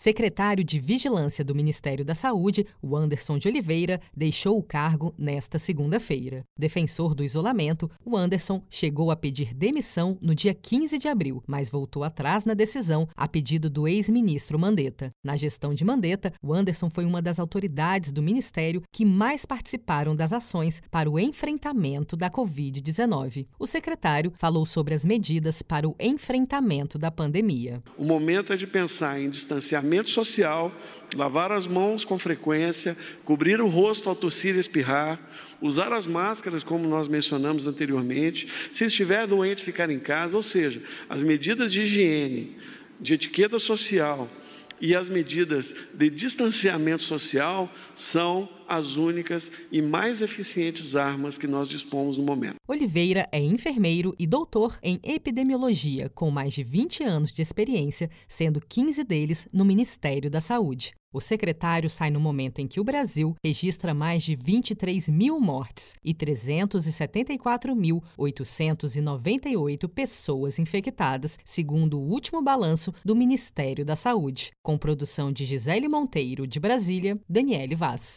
Secretário de Vigilância do Ministério da Saúde, o Anderson de Oliveira, deixou o cargo nesta segunda-feira. Defensor do isolamento, o Anderson chegou a pedir demissão no dia 15 de abril, mas voltou atrás na decisão a pedido do ex-ministro Mandetta. Na gestão de Mandetta, o Anderson foi uma das autoridades do ministério que mais participaram das ações para o enfrentamento da Covid-19. O secretário falou sobre as medidas para o enfrentamento da pandemia. O momento é de pensar em distanciamento distanciamento social, lavar as mãos com frequência, cobrir o rosto ao tossir e espirrar, usar as máscaras, como nós mencionamos anteriormente, se estiver doente, ficar em casa, ou seja, as medidas de higiene, de etiqueta social, e as medidas de distanciamento social são as únicas e mais eficientes armas que nós dispomos no momento. Oliveira é enfermeiro e doutor em epidemiologia, com mais de 20 anos de experiência, sendo 15 deles no Ministério da Saúde. O secretário sai no momento em que o Brasil registra mais de 23 mil mortes e 374.898 pessoas infectadas, segundo o último balanço do Ministério da Saúde. Com produção de Gisele Monteiro, de Brasília, Daniele Vaz.